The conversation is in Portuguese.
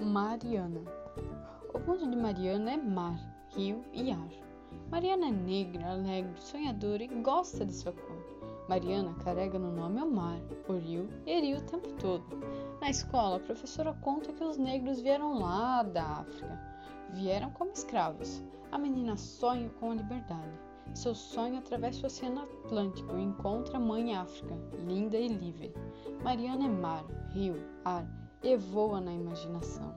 Mariana. O ponto de Mariana é mar, rio e ar. Mariana é negra, alegre, sonhadora e gosta de sua cor. Mariana carrega no nome o mar, o rio e rio o tempo todo. Na escola, a professora conta que os negros vieram lá da África. Vieram como escravos. A menina sonha com a liberdade. Seu sonho atravessa o Oceano Atlântico e encontra a Mãe África, linda e livre. Mariana é mar, rio, ar e voa na imaginação.